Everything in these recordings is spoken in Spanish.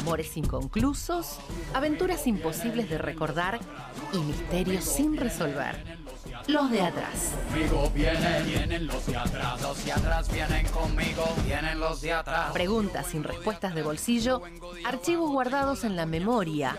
amores inconclusos, aventuras imposibles de recordar y misterios sin resolver. Los de atrás. Conmigo vienen, vienen los de atrás. Los de atrás vienen conmigo, vienen los de atrás. Preguntas sin respuestas de bolsillo, archivos guardados en la memoria,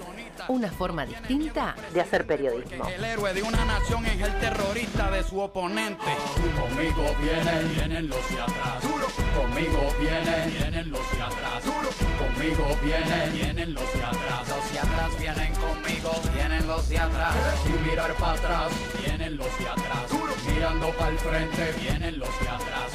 Una forma distinta de hacer periodismo. El héroe de una nación es el terrorista de su oponente. Conmigo vienen, vienen los de atrás. Conmigo vienen, vienen los de atrás. Conmigo vienen, vienen los de atrás. Los de atrás vienen conmigo, vienen los de atrás. Sin mirar para atrás, vienen los de atrás. Mirando para el frente, vienen los de atrás.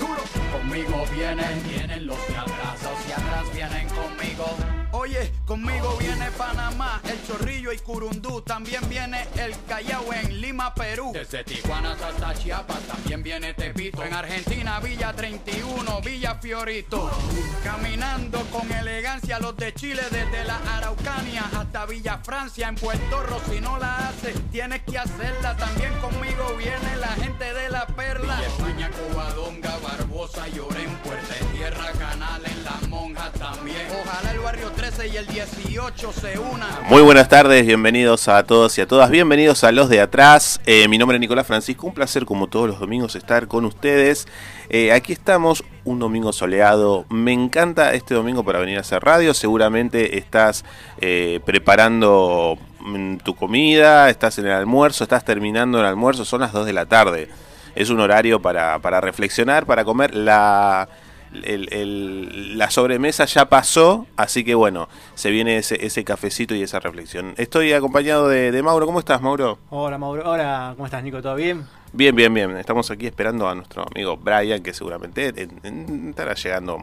Conmigo vienen, vienen los de atrás. Los de atrás vienen conmigo. Oye, conmigo viene Panamá, el Chorrillo y Curundú. También viene el Callao en Lima, Perú. Desde Tijuana hasta Chiapas también viene Tepito. En Argentina, Villa 31, Villa Fiorito. Caminando con elegancia los de Chile desde la Araucanía hasta Villa Francia en Puerto Rico. Si no la haces, tienes que hacerla. También conmigo viene la gente de la Perla. Villa España, Covadonga, Barbosa, Llorén, Puerta de Tierra, Canal en La Monja también. Ojalá el barrio 13 y el 18 se unan. Muy buenas tardes, bienvenidos a todos y a todas, bienvenidos a los de atrás. Eh, mi nombre es Nicolás Francisco, un placer como todos los domingos estar con ustedes. Eh, aquí estamos, un domingo soleado. Me encanta este domingo para venir a hacer radio. Seguramente estás eh, preparando mm, tu comida, estás en el almuerzo, estás terminando el almuerzo, son las 2 de la tarde. Es un horario para, para reflexionar, para comer. La, el- el- la sobremesa ya pasó, así que bueno, se viene ese, ese cafecito y esa reflexión. Estoy acompañado de, de Mauro. ¿Cómo estás, Mauro? Hola Mauro, hola, ¿cómo estás Nico? ¿Todo bien? Bien, bien, bien. Estamos aquí esperando a nuestro amigo Brian, que seguramente en- en- estará llegando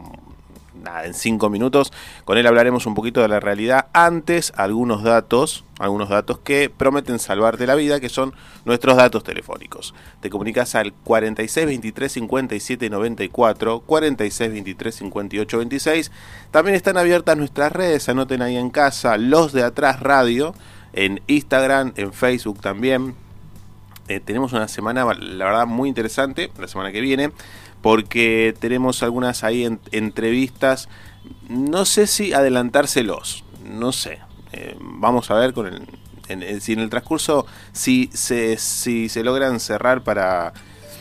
nada, en cinco minutos. Con él hablaremos un poquito de la realidad. Antes, algunos datos, algunos datos que prometen salvarte la vida, que son nuestros datos telefónicos. Te comunicas al 46 23 57 94, 46 23 58 26. También están abiertas nuestras redes, anoten ahí en casa, los de atrás radio, en Instagram, en Facebook también. Eh, tenemos una semana, la verdad, muy interesante, la semana que viene, porque tenemos algunas ahí en- entrevistas, no sé si adelantárselos, no sé, Eh, vamos a ver con el, en- si en el transcurso, si se, si se logran cerrar para,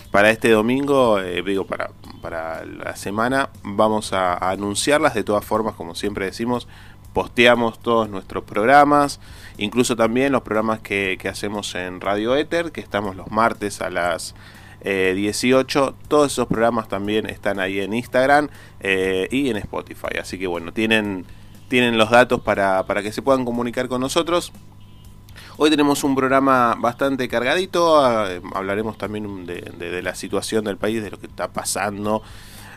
para este domingo, eh, digo, para, para la semana, vamos a anunciarlas. De todas formas, como siempre decimos, posteamos todos nuestros programas, incluso también los programas que, hacemos en Radio Éter, que estamos los martes a las eh, 18. Todos esos programas también están ahí en Instagram eh, y en Spotify. Así que bueno, tienen, tienen los datos para, para que se puedan comunicar con nosotros. Hoy tenemos un programa bastante cargadito, eh, hablaremos también de- de la situación del país, de lo que está pasando.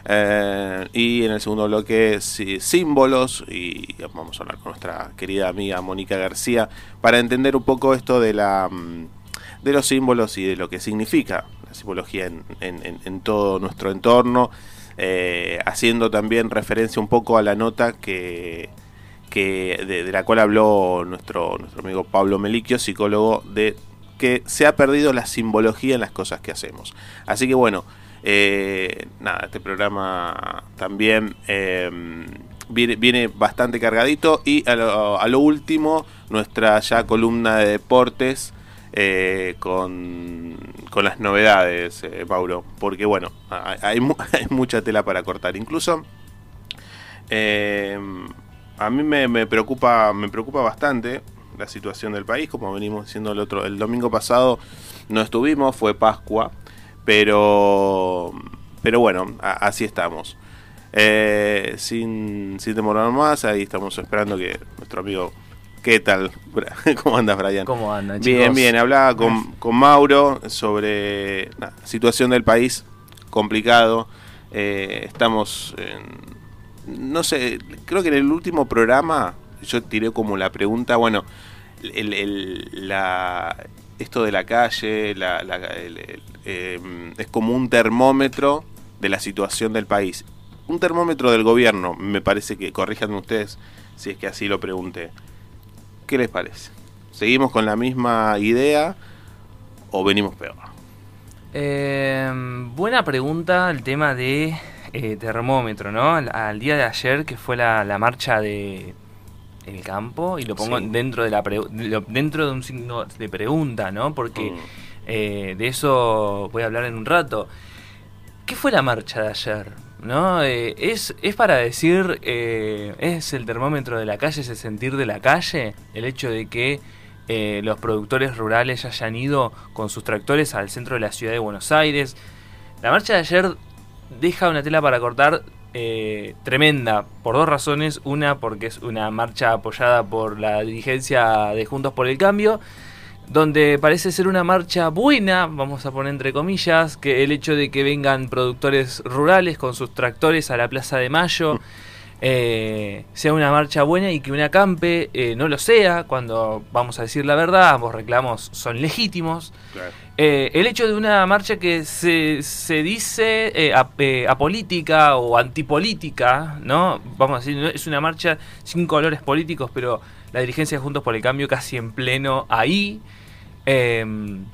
Eh, y en el segundo bloque, sí, símbolos, y vamos a hablar con nuestra querida amiga Mónica García para entender un poco esto de, la, mm, de los símbolos y de lo que significa la simbología en, en- todo nuestro entorno, eh, haciendo también referencia un poco a la nota que, que de, de la cual habló nuestro, nuestro amigo Pablo Meliquio, psicólogo, de que se ha perdido la simbología en las cosas que hacemos. Así que bueno, eh, nada, este programa también eh, viene, viene bastante cargadito y a lo, último, nuestra ya columna de deportes. eh, con, con las novedades, eh, Paulo, porque bueno, hay, hay mu- hay mucha tela para cortar. Incluso eh, a mí me, me preocupa me preocupa bastante la situación del país, como venimos diciendo el otro, el domingo pasado no estuvimos, fue Pascua, pero, pero bueno, así estamos. Eh, sin, sin demorar más, ahí estamos esperando que nuestro amigo ¿Qué tal? ¿Cómo andas, Brian? ¿Cómo chicos? Bien, bien. Hablaba con, con Mauro sobre la situación del país, complicado. Eh, estamos en, No sé, creo que en el último programa yo tiré como la pregunta, bueno, el, la, esto de la calle la, eh, es como un termómetro de la situación del país. Un termómetro del gobierno, me parece que, corríjanme ustedes si es que así lo pregunté. ¿Qué les parece? ¿Seguimos con la misma idea o venimos peor? Eh, buena pregunta el tema de eh, termómetro, ¿no? Al, día de ayer que fue la, marcha de el campo y lo pongo dentro de la dentro de un signo de pregunta, ¿no? Porque mm. Eh, de eso voy a hablar en un rato. ¿Qué fue la marcha de ayer? ¿no? Eh, es, es para decir, eh, es el termómetro de la calle, es el sentir de la calle, el hecho de que eh, los productores rurales hayan ido con sus tractores al centro de la ciudad de Buenos Aires. La marcha de ayer deja una tela para cortar tremenda, por dos razones. Una, porque es una marcha apoyada por la dirigencia de Juntos por el Cambio donde parece ser una marcha buena, vamos a poner entre comillas, que el hecho de que vengan productores rurales con sus tractores a la Plaza de Mayo eh, sea una marcha buena y que una campe eh, no lo sea, cuando vamos a decir la verdad, ambos reclamos son legítimos. Eh, el hecho de una marcha que se, se dice apolítica o antipolítica, ¿no? Vamos a decir, es una marcha sin colores políticos, pero la dirigencia de Juntos por el Cambio casi en pleno ahí. Em,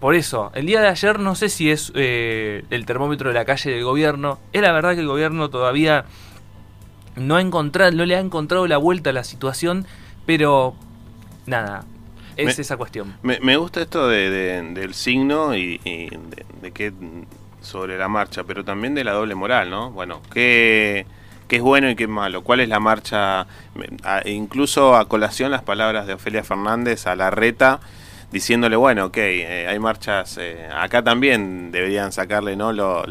por eso, el día de ayer no sé si es eh, el termómetro de la calle del gobierno. Es la verdad que el gobierno todavía no, ha encontrado, no le ha encontrado la vuelta a la situación, pero nada, es esa cuestión. Me, gusta esto del signo y, de, que sobre la marcha, pero también de la doble moral, ¿no? Bueno, que qué es bueno y qué es malo, cuál es la marcha, incluso a colación las palabras de Ofelia Fernández a la reta diciéndole, bueno, ok, eh, hay marchas, eh, acá también deberían sacarle no Lo,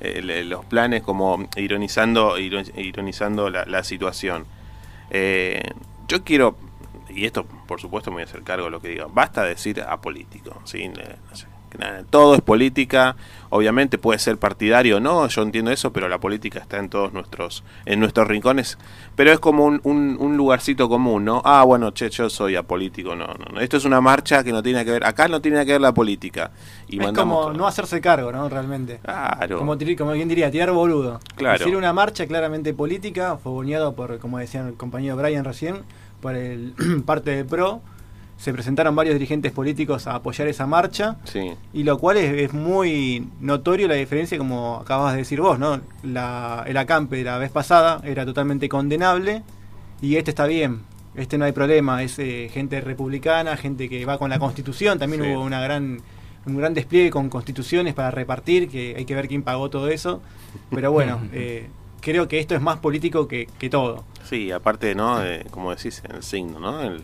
eh, los planes como ironizando, ironizando la, situación. yo quiero, y esto por supuesto me voy a hacer cargo de lo que digo, basta decir apolítico, ¿sí? no sé, todo es política, obviamente puede ser partidario o no, yo entiendo eso, pero la política está en todos nuestros, en nuestros rincones, pero es como un, un, lugarcito común, ¿no? Ah, bueno, che, yo soy apolítico, no, no, no, esto es una marcha que no tiene que ver, acá no tiene que ver la política. Y es como no hacerse cargo, ¿no? Realmente. Claro. Como, como quien diría, tirar boludo. Claro. Decir una marcha claramente política, fogoneado por, como decía el compañero Brian recién, por el parte del PRO, se presentaron varios dirigentes políticos a apoyar esa marcha, y lo cual es, muy notorio la diferencia, como acabas de decir vos, ¿no? La, el acampe de la vez pasada era totalmente condenable, y este está bien, este no hay problema, es eh, gente republicana, gente que va con la constitución, también hubo una gran un gran despliegue con constituciones para repartir, que hay que ver quién pagó todo eso, pero bueno, eh, creo que esto es más político que, que todo. Sí, aparte, ¿no? como decís, el signo, ¿no? El,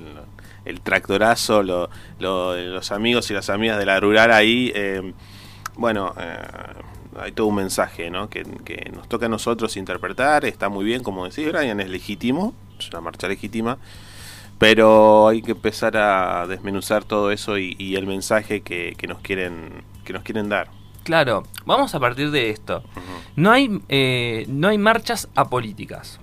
el tractorazo, lo, los amigos y las amigas de la rural ahí, eh, bueno, eh, hay todo un mensaje ¿no? Que, nos toca a nosotros interpretar, está muy bien, como decís, Brian, es legítimo, es una marcha legítima, pero hay que empezar a desmenuzar todo eso y, el mensaje que, nos quieren, que nos quieren dar. Claro, vamos a partir de esto. No hay, eh, no hay marchas apolíticas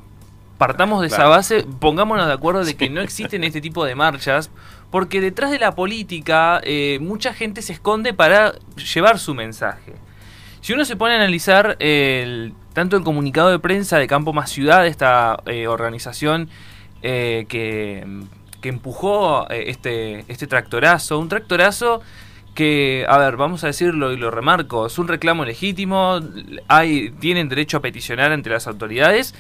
partamos de esa base, pongámonos de acuerdo de que no existen este tipo de marchas, porque detrás de la política eh, mucha gente se esconde para llevar su mensaje. Si uno se pone a analizar el, tanto el comunicado de prensa de Campo Más Ciudad, esta eh, organización eh, que, que, empujó este, este tractorazo, un tractorazo que, a ver, vamos a decirlo y lo remarco, es un reclamo legítimo, hay, tienen derecho a peticionar ante las autoridades,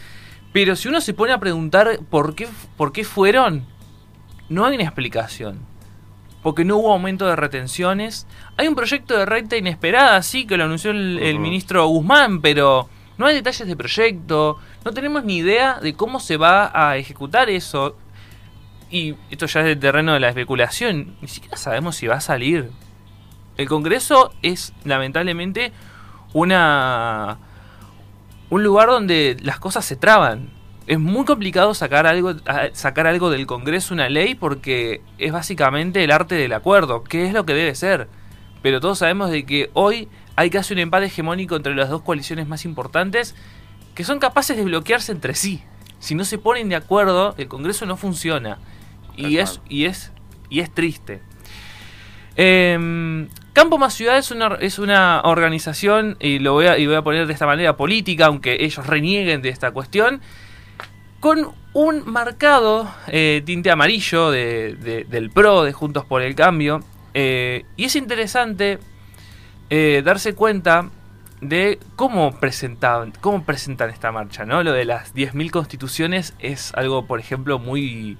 pero si uno se pone a preguntar por qué, por qué fueron, no hay una explicación. Porque no hubo aumento de retenciones. Hay un proyecto de renta inesperada, sí, que lo anunció el, ministro Guzmán, pero no hay detalles de proyecto. No tenemos ni idea de cómo se va a ejecutar eso. y esto ya es el terreno de la especulación, ni siquiera sabemos si va a salir. El Congreso es lamentablemente una un lugar donde las cosas se traban. Es muy complicado sacar algo, sacar algo del Congreso, una ley, porque es básicamente el arte del acuerdo, que es lo que debe ser. Pero todos sabemos de que hoy hay casi un empate hegemónico entre las dos coaliciones más importantes que son capaces de bloquearse entre sí. Si no se ponen de acuerdo, el Congreso no funciona. Y es, y es, y es triste. Em, Campo Más Ciudad es una, es una organización, y lo voy a, y voy a poner de esta manera política, aunque ellos renieguen de esta cuestión, con un marcado eh, tinte amarillo de, del PRO, de Juntos por el Cambio. Eh, y es interesante eh, darse cuenta de cómo presentan, cómo presentan esta marcha, ¿no? Lo de las 10.000 constituciones es algo, por ejemplo, muy,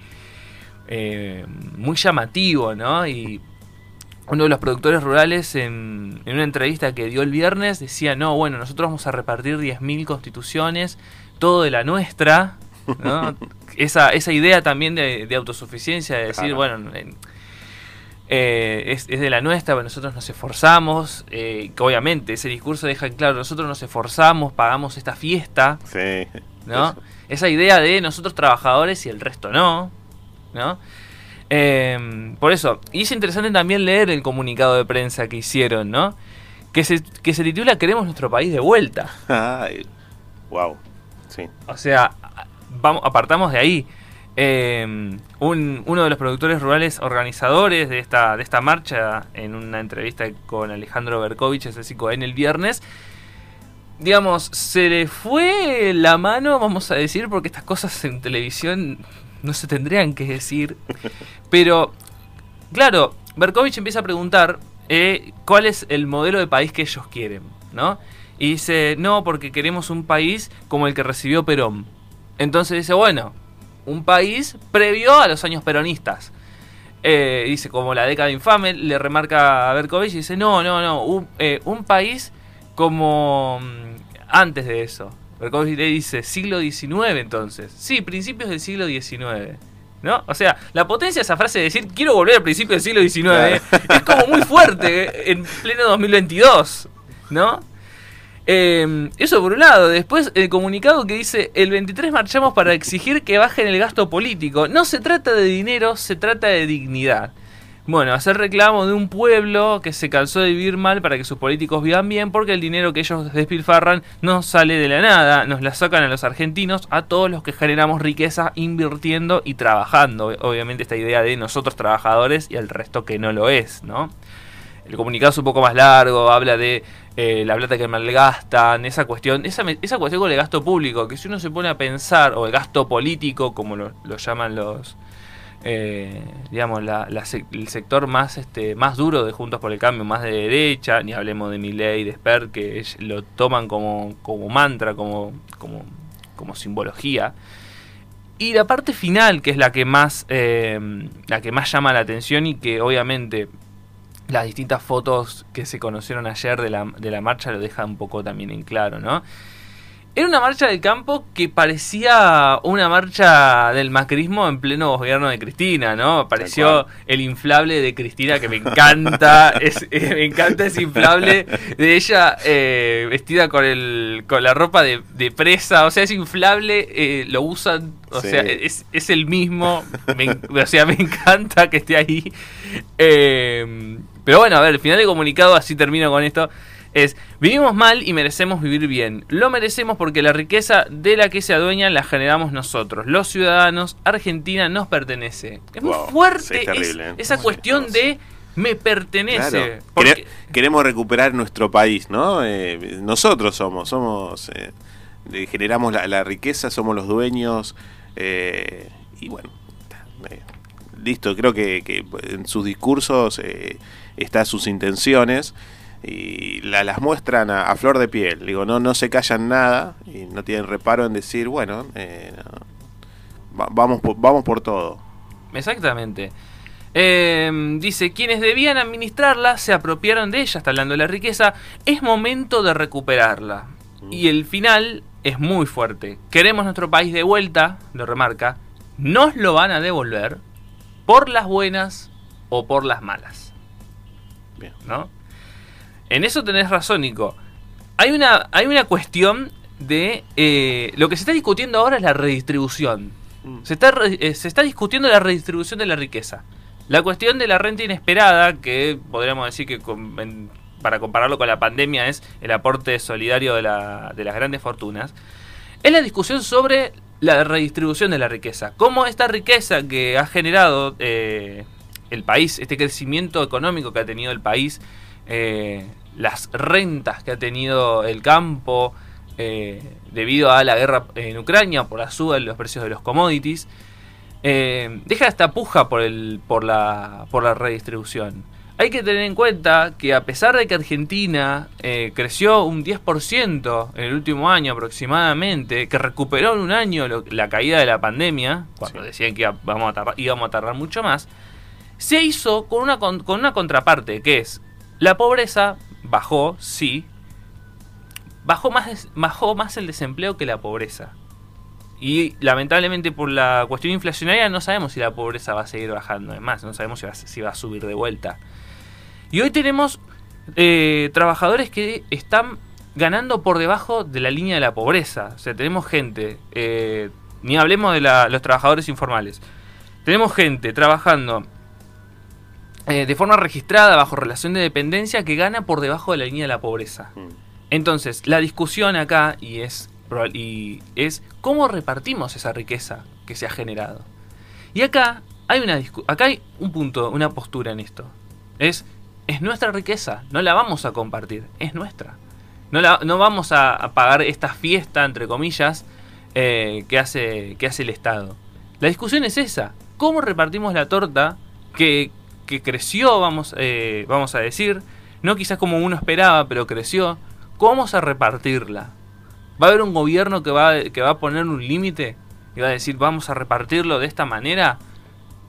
muy llamativo, ¿no? Y uno de los productores rurales en, una entrevista que dio el viernes decía, no, bueno, nosotros vamos a repartir 10.000 constituciones, todo de la nuestra, esa, esa idea también de, autosuficiencia, de decir, bueno, eh, es, de la nuestra, nosotros nos esforzamos, eh, que obviamente ese discurso deja en claro, nosotros nos esforzamos, pagamos esta fiesta, ¿no? Esa idea de nosotros trabajadores y el resto no, ¿no? Eh, por eso, y es interesante también leer el comunicado de prensa que hicieron, ¿no? Que se, que se titula Queremos nuestro país de vuelta. Ay, wow, sí. O sea, vamos, apartamos de ahí. Em, un, uno de los productores rurales organizadores de esta, de esta marcha, en una entrevista con Alejandro Berkovich, ese en el viernes, digamos, se le fue la mano, vamos a decir, porque estas cosas en televisión no se tendrían que decir. Pero, claro, Berkovich empieza a preguntar eh, cuál es el modelo de país que ellos quieren, ¿no? Y dice, no, porque queremos un país como el que recibió Perón. Entonces dice, bueno, un país previo a los años peronistas. Eh, dice, como la década infame, le remarca a Berkovich y dice, no, no, no, un, eh, un país como mm, antes de eso. Berkovich le dice siglo XIX entonces. Sí, principios del siglo XIX. ¿No? O sea, la potencia de esa frase de decir quiero volver al principio del siglo XIX es como muy fuerte en pleno 2022. ¿No? Eh, eso por un lado. Después el comunicado que dice el 23 marchamos para exigir que bajen el gasto político. No se trata de dinero, se trata de dignidad. Bueno, hacer reclamo de un pueblo que se cansó de vivir mal para que sus políticos vivan bien, porque el dinero que ellos despilfarran no sale de la nada, nos la sacan a los argentinos, a todos los que generamos riqueza invirtiendo y trabajando. Obviamente esta idea de nosotros trabajadores y el resto que no lo es, ¿no? El comunicado es un poco más largo, habla de eh, la plata que malgastan, esa cuestión, esa, esa cuestión con el gasto público, que si uno se pone a pensar, o el gasto político, como lo llaman los, eh, digamos, el sector más, este, más duro de Juntos por el Cambio, más de derecha, ni hablemos de Milley, de Sper, que lo toman como, como mantra, como, como, como simbología. Y la parte final, que es la que más, eh, la que más llama la atención y que obviamente las distintas fotos que se conocieron ayer de la, de la marcha lo deja un poco también en claro, ¿no? Era una marcha del campo que parecía una marcha del macrismo en pleno gobierno de Cristina, ¿no? Apareció el inflable de Cristina que me encanta, es, eh, me encanta ese inflable de ella eh, vestida con el con la ropa de, presa, o sea, ese inflable eh, lo usan, o sea, es, es, el mismo, o sea, me encanta que esté ahí. pero bueno, a ver, el final de comunicado, así termino con esto es vivimos mal y merecemos vivir bien. Lo merecemos porque la riqueza de la que se adueña la generamos nosotros, los ciudadanos. Argentina nos pertenece. Es muy fuerte ¿eh? esa cuestión de me pertenece. Queremos recuperar nuestro país, ¿no? Eh, nosotros somos, somos, eh, generamos la, riqueza, somos los dueños y bueno, listo. Creo que, que en sus discursos están sus intenciones y la, las muestran a, flor de piel. Digo, no, no se callan nada y no tienen reparo en decir, bueno, eh, vamos, por, vamos por todo. Exactamente. Em, dice, quienes debían administrarla se apropiaron de ella, está hablando de la riqueza, es momento de recuperarla. Mm. Y el final es muy fuerte. Queremos nuestro país de vuelta, lo remarca, nos lo van a devolver, por las buenas o por las malas. Bien. ¿No? En eso tenés razón, Nico. Hay una, hay una cuestión de... Eh, lo que se está discutiendo ahora es la redistribución. Mm. Se, está, eh, se está discutiendo la redistribución de la riqueza. La cuestión de la renta inesperada, que podríamos decir que para compararlo con la pandemia es el aporte solidario de, la, de las grandes fortunas, es la discusión sobre la redistribución de la riqueza. Cómo esta riqueza que ha generado eh, el país, este crecimiento económico que ha tenido el país, eh, las rentas que ha tenido el campo eh, debido a la guerra en Ucrania, por la suba en los precios de los commodities, deja esta puja por, el, por, la, por la redistribución. Hay que tener en cuenta que a pesar de que Argentina eh, creció un 10% en el último año aproximadamente, que recuperó en un año la caída de la pandemia, cuando decían que íbamos a, tardar, íbamos a tardar mucho más, se hizo con una, con, una contraparte, que es la pobreza bajó, sí, bajó más, bajó más el desempleo que la pobreza. Y lamentablemente por la cuestión inflacionaria no sabemos si la pobreza va a seguir bajando. Además, no sabemos si va, a subir de vuelta. Y hoy tenemos eh, trabajadores que están ganando por debajo de la línea de la pobreza. O sea, tenemos gente, eh, ni hablemos de los trabajadores informales. Tenemos gente trabajando eh, de forma registrada bajo relación de dependencia que gana por debajo de la línea de la pobreza. Mm. Entonces, la discusión acá y es, y es cómo repartimos esa riqueza que se ha generado. Y acá hay una acá hay un punto, una postura en esto. Es es nuestra riqueza, no la vamos a compartir, es nuestra. No, la, no vamos a, pagar esta fiesta, entre comillas, eh, que, hace, que hace el Estado. La discusión es esa, ¿cómo repartimos la torta que, que creció, vamos, eh, vamos a decir, no quizás como uno esperaba, pero creció? ¿Cómo vamos a repartirla? ¿Va a haber un gobierno que va, que va a poner un límite y va a decir vamos a repartirlo de esta manera?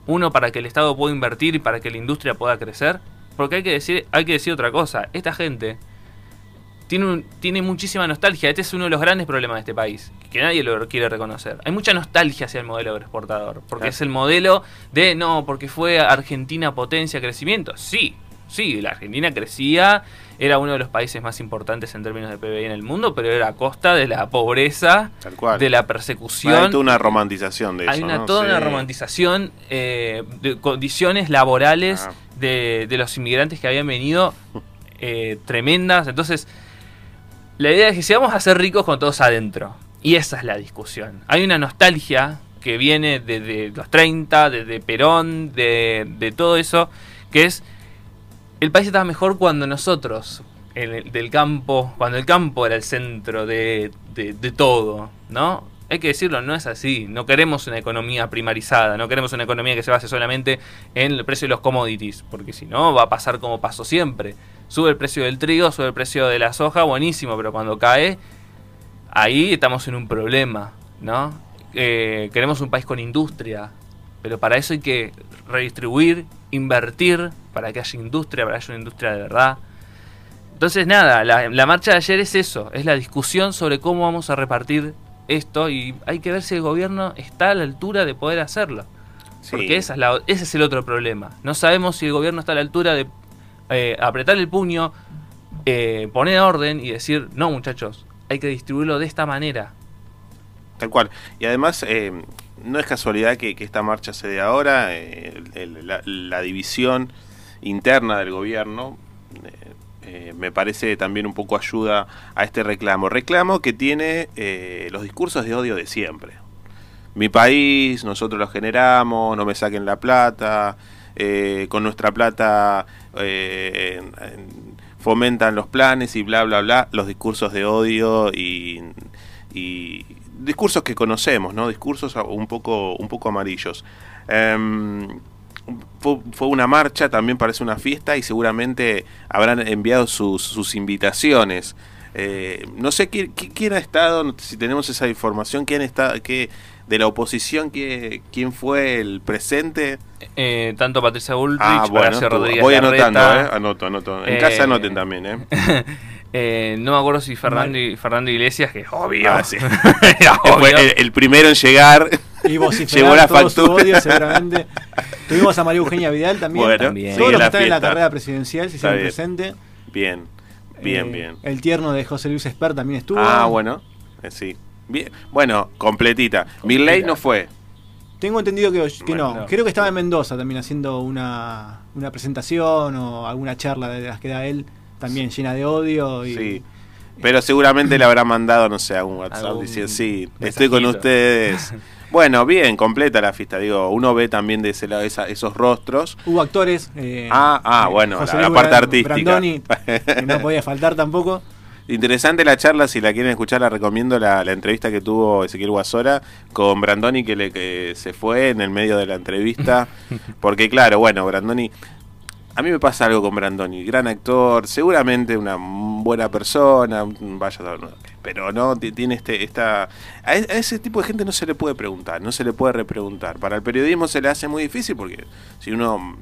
Uno para que el Estado pueda invertir y para que la industria pueda crecer porque hay que decir, hay que decir otra cosa. Esta gente tiene, tiene muchísima nostalgia. Este es uno de los grandes problemas de este país, que nadie lo quiere reconocer. Hay mucha nostalgia hacia el modelo agroexportador, porque es el modelo de, no, porque fue Argentina potencia, crecimiento. Sí, sí, la Argentina crecía, era uno de los países más importantes en términos de PBI en el mundo, pero era a costa de la pobreza, de la persecución. Hay toda una romantización de eso. Hay una, toda una romantización eh, de condiciones laborales ah. de, los inmigrantes que habían venido eh, tremendas. Entonces, la idea es que si vamos a ser ricos con todos adentro. Y esa es la discusión. Hay una nostalgia que viene desde los 30, desde Perón, de, de todo eso, que es el país estaba mejor cuando nosotros, el, del campo, cuando el campo era el centro de, todo, ¿no? Hay que decirlo, no es así. No queremos una economía primarizada, no queremos una economía que se base solamente en el precio de los commodities, porque si no va a pasar como pasó siempre. Sube el precio del trigo, sube el precio de la soja, buenísimo, pero cuando cae, ahí estamos en un problema, ¿no? Eh, queremos un país con industria, pero para eso hay que redistribuir, invertir, para que haya industria, para que haya una industria de verdad. Entonces nada, la, marcha de ayer es eso, es la discusión sobre cómo vamos a repartir esto y hay que ver si el gobierno está a la altura de poder hacerlo. Porque esa es ese es el otro problema. No sabemos si el gobierno está a la altura de eh, apretar el puño, eh, poner orden y decir, no muchachos, hay que distribuirlo de esta manera. Tal cual. Y además, eh, no es casualidad que, esta marcha se dé ahora, la, división interna del gobierno me parece también un poco ayuda a este reclamo. Reclamo que tiene los discursos de odio de siempre. Mi país, nosotros lo generamos, no me saquen la plata, con nuestra plata fomentan los planes y bla, bla, bla, los discursos de odio y discursos que conocemos, ¿no? Discursos un poco, un poco amarillos. Em, fue, una marcha, también parece una fiesta y seguramente habrán enviado sus, invitaciones. Eh, no sé ¿quién, quién, ha estado, si tenemos esa información, quién está, qué, de la oposición, quién fue el presente. Eh, tanto Patricia Bullrich, ah, bueno, Rodríguez Voy anotando, eh, anoto, anoto. En casa anoten también, ¿eh? Eh, no me acuerdo si Fernando, Fernando Iglesias, que es obvio. Ah, Fue el, primero en llegar. Y llevó la factura. Tuvimos a María Eugenia Vidal también. Bueno, también. Todos los que están en la carrera presidencial se hicieron presente. Bien, bien, eh, bien. El tierno de José Luis Esper también estuvo. Ah, bueno, eh, sí. Bien. Bueno, completita. Milley no fue. Tengo entendido que, no. Creo que estaba en Mendoza también haciendo una, una presentación o alguna charla de las que da él, también llena de odio. Y, sí. Pero seguramente le habrá mandado, no sé, algún WhatsApp diciendo, sí, estoy con ustedes. Bueno, bien, completa la fiesta. Digo, uno ve también de ese lado esos rostros. Hubo actores. Eh, ah, ah, bueno, la, parte artística. Brandoni, que no podía faltar tampoco. Interesante la charla, si la quieren escuchar, la recomiendo la, entrevista que tuvo Ezequiel Guasora con Brandoni, que, le, que se fue en el medio de la entrevista. Porque, claro, bueno, Brandoni. A mí me pasa algo con Brandoni, gran actor, seguramente una buena persona, vaya pero no tiene este esta a ese tipo de gente no se le puede preguntar, no se le puede repreguntar. Para el periodismo se le hace muy difícil porque si uno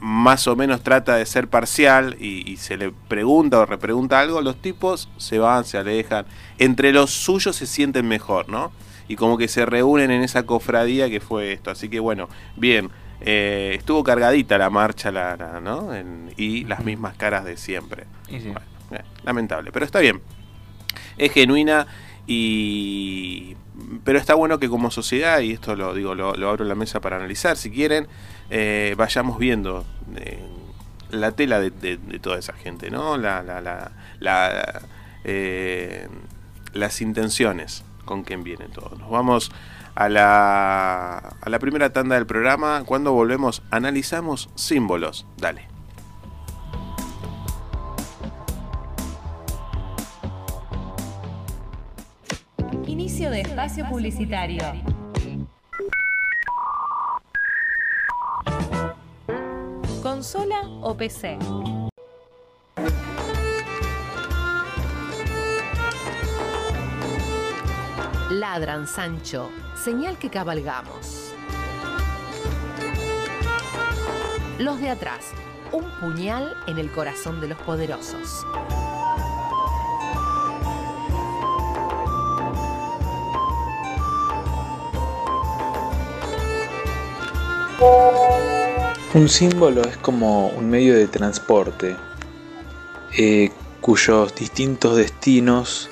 más o menos trata de ser parcial y, se le pregunta o repregunta algo, los tipos se van, se alejan. Entre los suyos se sienten mejor, ¿no? Y como que se reúnen en esa cofradía que fue esto. Así que bueno, bien. Eh, estuvo cargadita la marcha, la, ¿no? y las mismas caras de siempre. Eh, lamentable, pero está bien. Es genuina y pero está bueno que como sociedad, y esto lo digo, lo, abro la mesa para analizar, si quieren, eh, vayamos viendo eh, la tela de, toda esa gente, ¿no? La, la, la, eh, las intenciones con quien viene todo. Nos vamos a la, a la primera tanda del programa. Cuando volvemos, analizamos símbolos. Dale. Espacio publicitario. ¿Consola o PC? Ladran, Sancho, señal que cabalgamos. Los de atrás, un puñal en el corazón de los poderosos. Un símbolo es como un medio de transporte eh, cuyos distintos destinos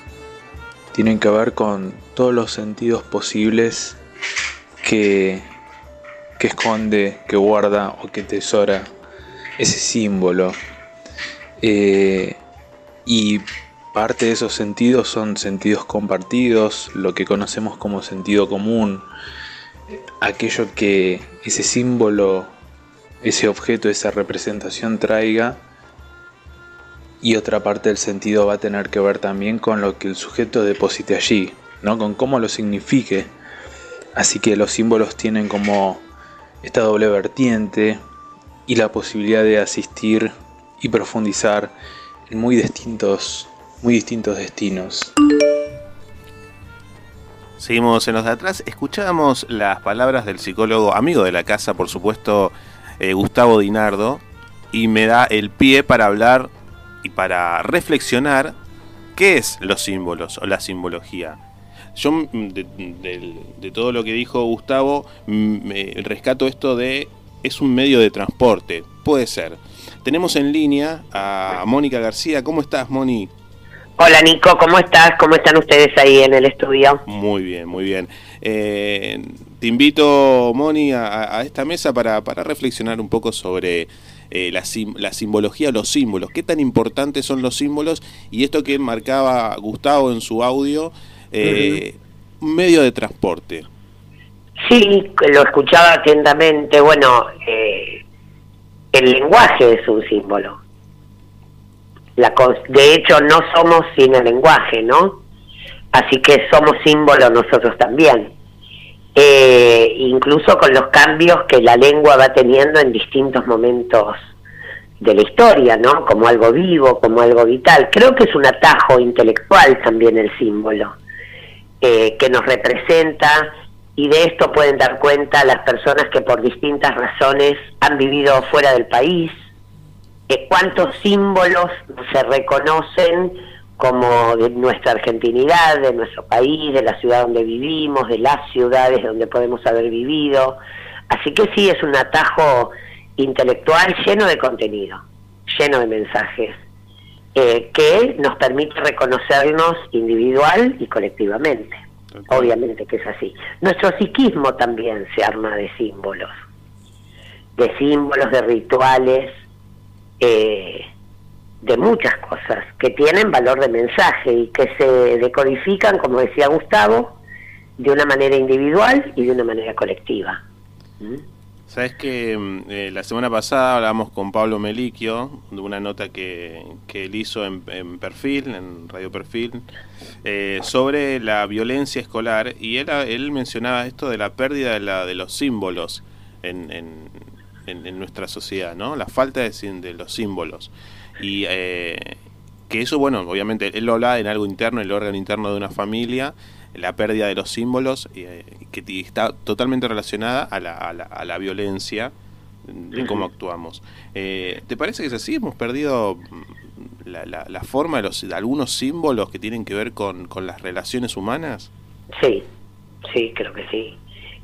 tienen que ver con todos los sentidos posibles que, que esconde, que guarda o que tesora ese símbolo. Eh, y parte de esos sentidos son sentidos compartidos, lo que conocemos como sentido común, aquello que ese símbolo, ese objeto, esa representación traiga. Y otra parte del sentido va a tener que ver también con lo que el sujeto deposite allí, ¿no? con cómo lo signifique. Así que los símbolos tienen como esta doble vertiente y la posibilidad de asistir y profundizar en muy distintos, muy distintos destinos. Seguimos en los de atrás. Escuchábamos las palabras del psicólogo, amigo de la casa, por supuesto, eh, Gustavo Dinardo, y me da el pie para hablar y para reflexionar qué es los símbolos o la simbología. Yo mm, de, todo lo que dijo Gustavo mm, me rescato esto de es un medio de transporte. Puede ser. Tenemos en línea a Mónica García. ¿Cómo estás, Moni? Hola Nico, ¿cómo estás? ¿Cómo están ustedes ahí en el estudio? Muy bien, muy bien. Eh, te invito, Moni, a, esta mesa para, para, reflexionar un poco sobre eh, la, la, simbología, los símbolos. ¿Qué tan importantes son los símbolos? Y esto que marcaba Gustavo en su audio, eh, medio de transporte. Sí, lo escuchaba atentamente. Bueno, el lenguaje es un símbolo la, de hecho, no somos sin el lenguaje, ¿no? Así que somos símbolos nosotros también. Eh, incluso con los cambios que la lengua va teniendo en distintos momentos de la historia, ¿no? Como algo vivo, como algo vital. Creo que es un atajo intelectual también el símbolo, eh, que nos representa y de esto pueden dar cuenta las personas que por distintas razones han vivido fuera del país, eh, cuántos símbolos se reconocen como de nuestra argentinidad, de nuestro país, de la ciudad donde vivimos, de las ciudades donde podemos haber vivido. Así que sí, es un atajo intelectual lleno de contenido, lleno de mensajes, eh, que nos permite reconocernos individual y colectivamente. Obviamente que es así. Nuestro psiquismo también se arma de símbolos, de símbolos, de rituales, de muchas cosas que tienen valor de mensaje y que se decodifican, como decía Gustavo, de una manera individual y de una manera colectiva. ¿Mm? Sabes que mm, eh, la semana pasada hablamos con Pablo Meliquio de una nota que, que él hizo en, Perfil, en Radio Perfil, eh, sobre la violencia escolar y él, él mencionaba esto de la pérdida de, la, de los símbolos en, en, en, nuestra sociedad, ¿no? La falta de, de los símbolos. Y eh, que eso, bueno, obviamente él lo hablaba en algo interno, el órgano interno de una familia, la pérdida de los símbolos, eh, que está totalmente relacionada a la, a la, violencia de cómo actuamos. Eh, ¿Te parece que es así? ¿Hemos perdido mm, la, la, forma de, los, de algunos símbolos que tienen que ver con, con las relaciones humanas? Sí, sí, creo que sí.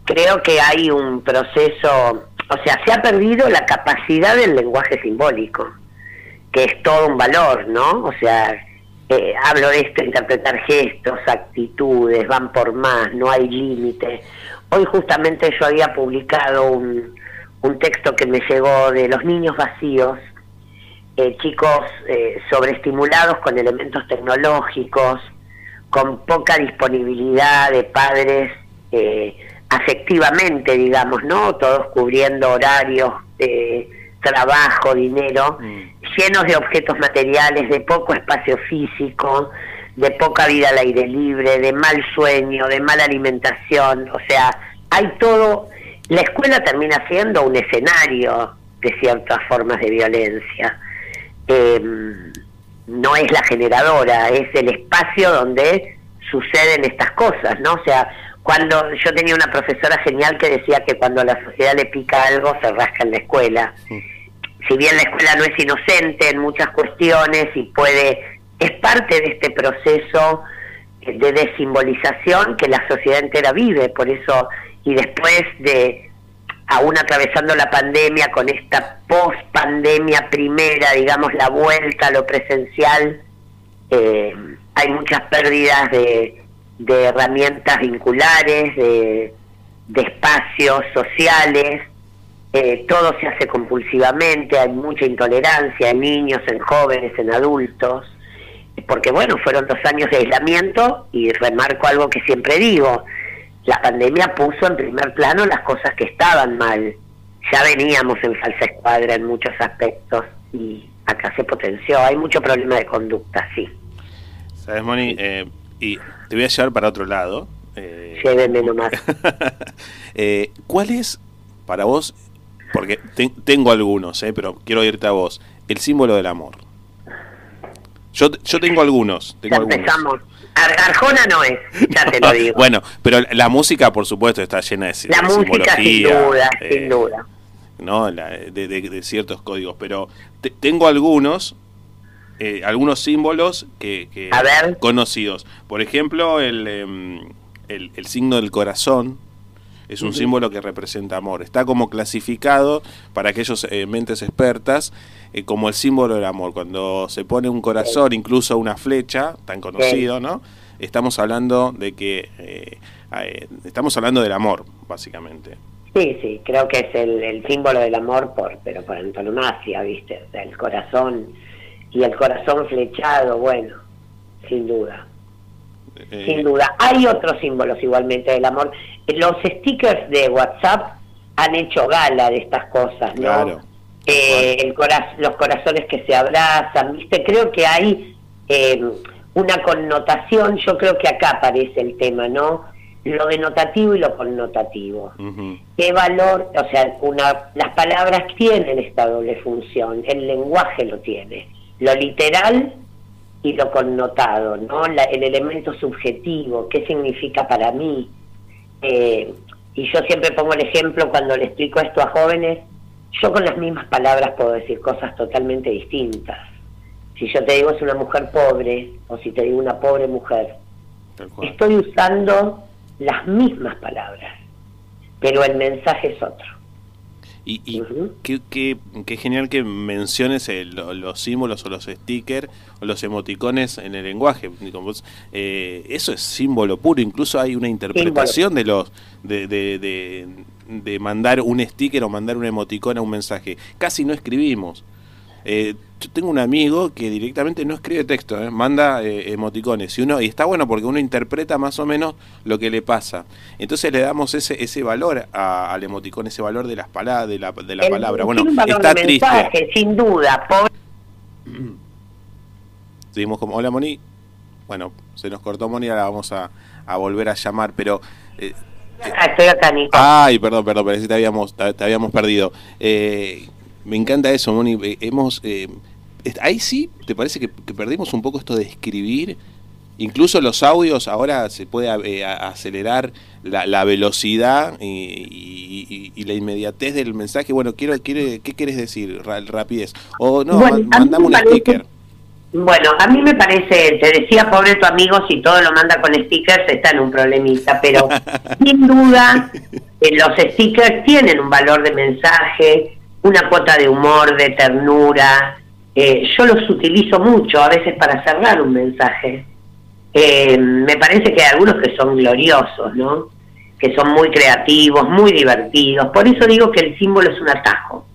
Creo que hay un proceso, o sea, se ha perdido la capacidad del lenguaje simbólico que es todo un valor, ¿no? O sea, eh, hablo de esto, interpretar gestos, actitudes, van por más, no hay límite. Hoy justamente yo había publicado un, un texto que me llegó de los niños vacíos, eh, chicos eh, sobreestimulados con elementos tecnológicos, con poca disponibilidad de padres eh, afectivamente, digamos, ¿no? Todos cubriendo horarios, trabajo, dinero. Mm llenos de objetos materiales, de poco espacio físico, de poca vida al aire libre, de mal sueño, de mala alimentación, o sea, hay todo, la escuela termina siendo un escenario de ciertas formas de violencia. Em, no es la generadora, es el espacio donde suceden estas cosas, ¿no? O sea, cuando yo tenía una profesora genial que decía que cuando a la sociedad le pica algo se rasca en la escuela. Si bien la escuela no es inocente en muchas cuestiones y puede, es parte de este proceso de desimbolización que la sociedad entera vive, por eso, y después de, aún atravesando la pandemia, con esta post-pandemia primera, digamos, la vuelta a lo presencial, eh, hay muchas pérdidas de, de herramientas vinculares, de, de espacios sociales, eh, todo se hace compulsivamente, hay mucha intolerancia en niños, en jóvenes, en adultos, porque bueno, fueron dos años de aislamiento y remarco algo que siempre digo, la pandemia puso en primer plano las cosas que estaban mal, ya veníamos en falsa escuadra en muchos aspectos y acá se potenció, hay mucho problema de conducta, sí. Sabes, Moni, eh, y te voy a llevar para otro lado. Eh, Llévenme nomás. eh, ¿Cuál es para vos porque tengo algunos, eh, pero quiero irte a vos. El símbolo del amor. Yo, yo tengo algunos. Tengo ya empezamos. Arjona no es, ya te lo digo. bueno, pero la música, por supuesto, está llena de, la música, sin duda, sin eh, duda. ¿no? de, ciertos códigos, pero tengo algunos, eh, algunos símbolos que, que conocidos. Por ejemplo, el, em, el, el signo del corazón, es un símbolo que representa amor. Está como clasificado para aquellos eh, mentes expertas eh, como el símbolo del amor. Cuando se pone un corazón, incluso una flecha, tan conocido, ¿no? Estamos hablando de que eh, estamos hablando del amor, básicamente. Sí, sí, creo que es el, símbolo del amor, por, pero por antonomasia, ¿viste? el corazón y el corazón flechado, bueno, sin duda. Sin duda. Hay otros símbolos igualmente del amor los stickers de WhatsApp han hecho gala de estas cosas, ¿no? Eh, el los corazones que se abrazan, ¿viste? Creo que hay eh, una connotación, yo creo que acá aparece el tema, ¿no? Lo denotativo y lo connotativo. ¿Qué valor? O sea, una, las palabras tienen esta doble función, el lenguaje lo tiene, lo literal y lo connotado, ¿no? el elemento subjetivo, ¿qué significa para mí? Eh, y yo siempre pongo el ejemplo cuando le explico esto a jóvenes, yo con las mismas palabras puedo decir cosas totalmente distintas. Si yo te digo es una mujer pobre o si te digo una pobre mujer, estoy usando las mismas palabras, pero el mensaje es otro. Y, qué, genial que menciones los símbolos o los stickers o los emoticones en el lenguaje. Eh, eso es símbolo puro. Incluso hay una interpretación de los de, de, de, mandar un sticker o mandar un emoticón a un mensaje. Casi no escribimos. Eh, yo tengo un amigo que directamente no escribe texto, ¿eh? manda eh, emoticones. Y, uno, y está bueno porque uno interpreta más o menos lo que le pasa. Entonces le damos ese, ese valor al emoticón, ese valor de las palabras, de la, de la palabra. Bueno, está triste. sin duda. Seguimos como, hola Moni. Bueno, se nos cortó Moni, ahora vamos a, a volver a llamar, pero... Eh, estoy acá, Nico. Ay, perdón, perdón, pero si te habíamos, te, habíamos perdido. Eh, me encanta eso, Moni. Eh, hemos, eh, ahí sí, ¿te parece que, perdimos un poco esto de escribir? Incluso los audios ahora se puede eh, acelerar la, velocidad y, la inmediatez del mensaje. Bueno, quiero, quiere, ¿qué quieres decir? Rapidez. O no, mandame un sticker. Bueno, a mí me parece, te decía, pobre tu amigo, si todo lo manda con stickers está en un problemita, pero sin duda los stickers tienen un valor de mensaje, una cuota de humor, de ternura. Eh, yo los utilizo mucho a veces para cerrar un mensaje. Eh, me parece que hay algunos que son gloriosos, ¿no? Que son muy creativos, muy divertidos. Por eso digo que el símbolo es un atajo.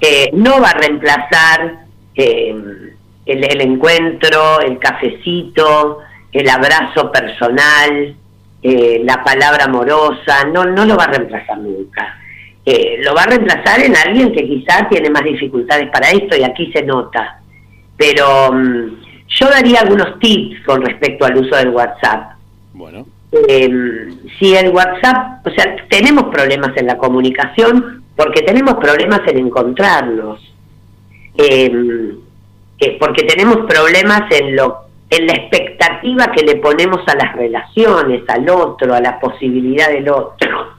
Eh, no va a reemplazar el, el, encuentro, el cafecito, el abrazo personal, la palabra amorosa, no, no lo va a reemplazar nunca eh, lo va a reemplazar en alguien que quizás tiene más dificultades para esto y aquí se nota. Pero mm, yo daría algunos tips con respecto al uso del WhatsApp. Bueno. Eh, si el WhatsApp, o sea, tenemos problemas en la comunicación porque tenemos problemas en encontrarnos. Eh, porque tenemos problemas en lo en la expectativa que le ponemos a las relaciones, al otro, a la posibilidad del otro.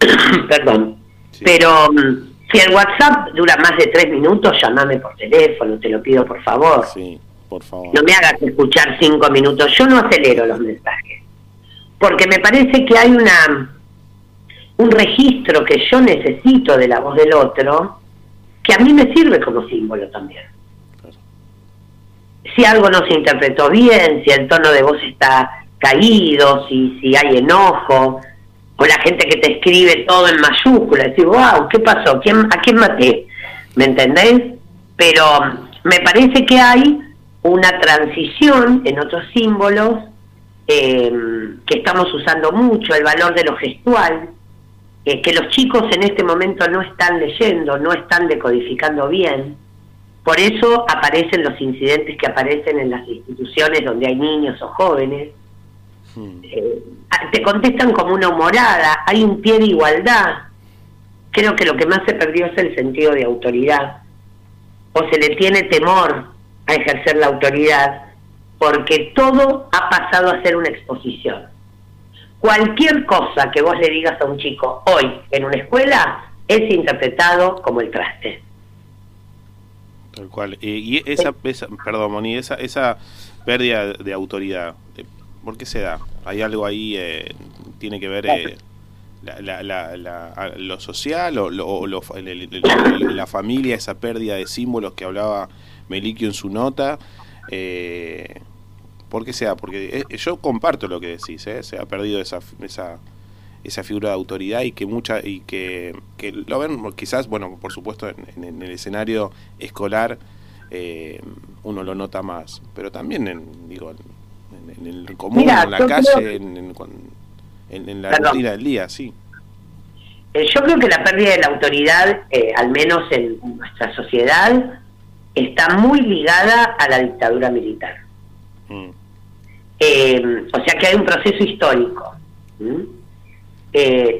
Perdón. Pero mm, si el WhatsApp dura más de tres minutos, llámame por teléfono, te lo pido por favor. Sí, por favor. No me hagas escuchar cinco minutos. Yo no acelero los mensajes. Porque me parece que hay una un registro que yo necesito de la voz del otro que a mí me sirve como símbolo también. Si algo no se interpretó bien, si el tono de voz está caído, si, si hay enojo, o la gente que te escribe todo en mayúsculas, decís, wow, ¿qué pasó? ¿Quién, ¿A quién maté? ¿Me entendéis? Pero me parece que hay una transición en otros símbolos em, que estamos usando mucho, el valor de lo gestual, eh, que los chicos en este momento no están leyendo, no están decodificando bien. Por eso aparecen los incidentes que aparecen en las instituciones donde hay niños o jóvenes. Eh, te contestan como una humorada, hay un pie de igualdad. Creo que lo que más se perdió es el sentido de autoridad. O se le tiene temor a ejercer la autoridad porque todo ha pasado a ser una exposición. Cualquier cosa que vos le digas a un chico hoy en una escuela es interpretado como el traste. Tal cual. y esa, perdón, Moni, esa, esa pérdida de autoridad, ¿por qué se da? ¿Hay algo ahí, eh, tiene que ver eh, lo social o, la familia, esa pérdida de símbolos que hablaba Melikio en su nota? Eh, ¿Por qué se da? Porque eh, yo comparto lo que decís, se ha perdido esa, esa, esa figura de autoridad y que mucha y que, que lo ven quizás, bueno, por supuesto en, en el escenario escolar uno lo nota más, pero también en, digo, en el común, en la calle, en, la rutina del día, sí. Eh, yo creo que la pérdida de la autoridad, eh, al menos en nuestra sociedad, está muy ligada a la dictadura militar. Mm. Eh, o sea que hay un proceso histórico.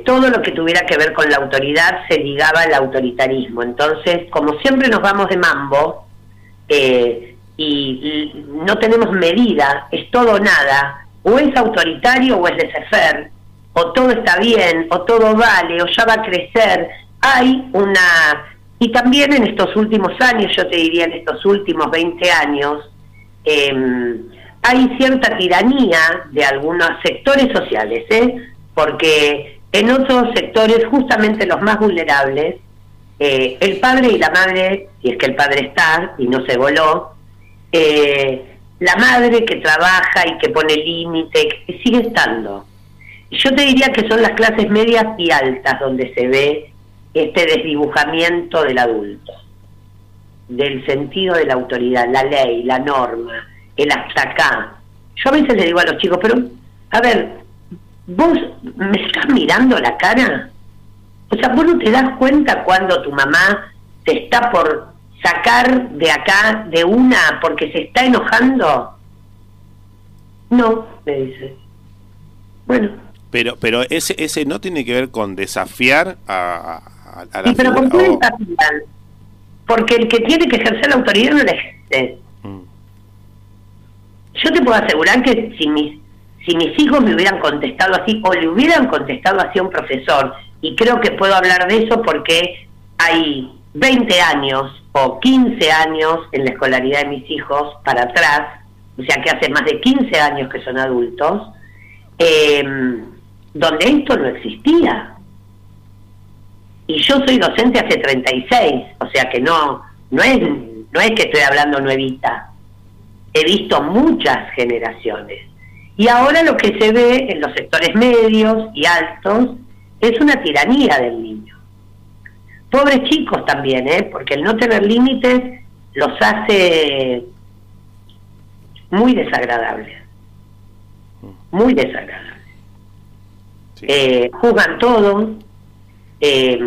todo lo que tuviera que ver con la autoridad se ligaba al autoritarismo. Entonces, como siempre nos vamos de mambo, eh, y, no tenemos medida, es todo o nada, o es autoritario o es ser o todo está bien, o todo vale, o ya va a crecer. Hay una... Y también en estos últimos años, yo te diría en estos últimos 20 años, em, hay cierta tiranía de algunos sectores sociales, ¿eh? porque en otros sectores, justamente los más vulnerables, eh, el padre y la madre, si es que el padre está y no se voló, eh, la madre que trabaja y que pone límite, que sigue estando. Yo te diría que son las clases medias y altas donde se ve este desdibujamiento del adulto, del sentido de la autoridad, la ley, la norma, el hasta acá. Yo a veces le digo a los chicos, pero, a ver, ¿vos me estás mirando la cara? O sea, vos no te das cuenta cuando tu mamá te está por sacar de acá de una porque se está enojando. No, me dice. Bueno. Pero, pero ese, ese no tiene que ver con desafiar a, a, la pero ¿por qué Porque el que tiene que ejercer la autoridad no la ejerce. Mm. Yo te puedo asegurar que si mis, si mis hijos me hubieran contestado así o le hubieran contestado así a un profesor, y creo que puedo hablar de eso porque hay 20 años o 15 años en la escolaridad de mis hijos para atrás, o sea que hace más de 15 años que son adultos, eh, donde esto no existía. Y yo soy docente hace 36, o sea que no, no, es, no es que estoy hablando nuevita. He visto muchas generaciones. Y ahora lo que se ve en los sectores medios y altos es una tiranía del niño. Pobres chicos también, ¿eh? porque el no tener límites los hace muy desagradables. Muy desagradables. Eh, juzgan todo. Eh,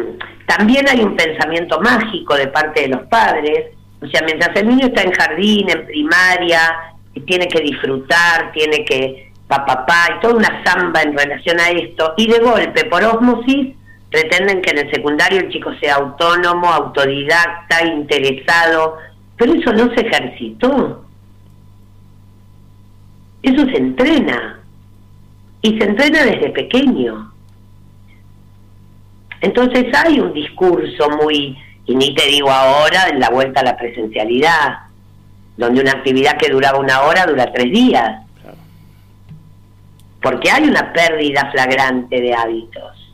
también hay un pensamiento mágico de parte de los padres. O sea, mientras el niño está en jardín, en primaria, y tiene que disfrutar, tiene que papá y toda una zamba en relación a esto, y de golpe, por osmosis, pretenden que en el secundario el chico sea autónomo, autodidacta, interesado, pero eso no se ejercitó. Eso se entrena. Y se entrena desde pequeño. Entonces hay un discurso muy, y ni te digo ahora, en la vuelta a la presencialidad, donde una actividad que duraba una hora dura tres días. Porque hay una pérdida flagrante de hábitos.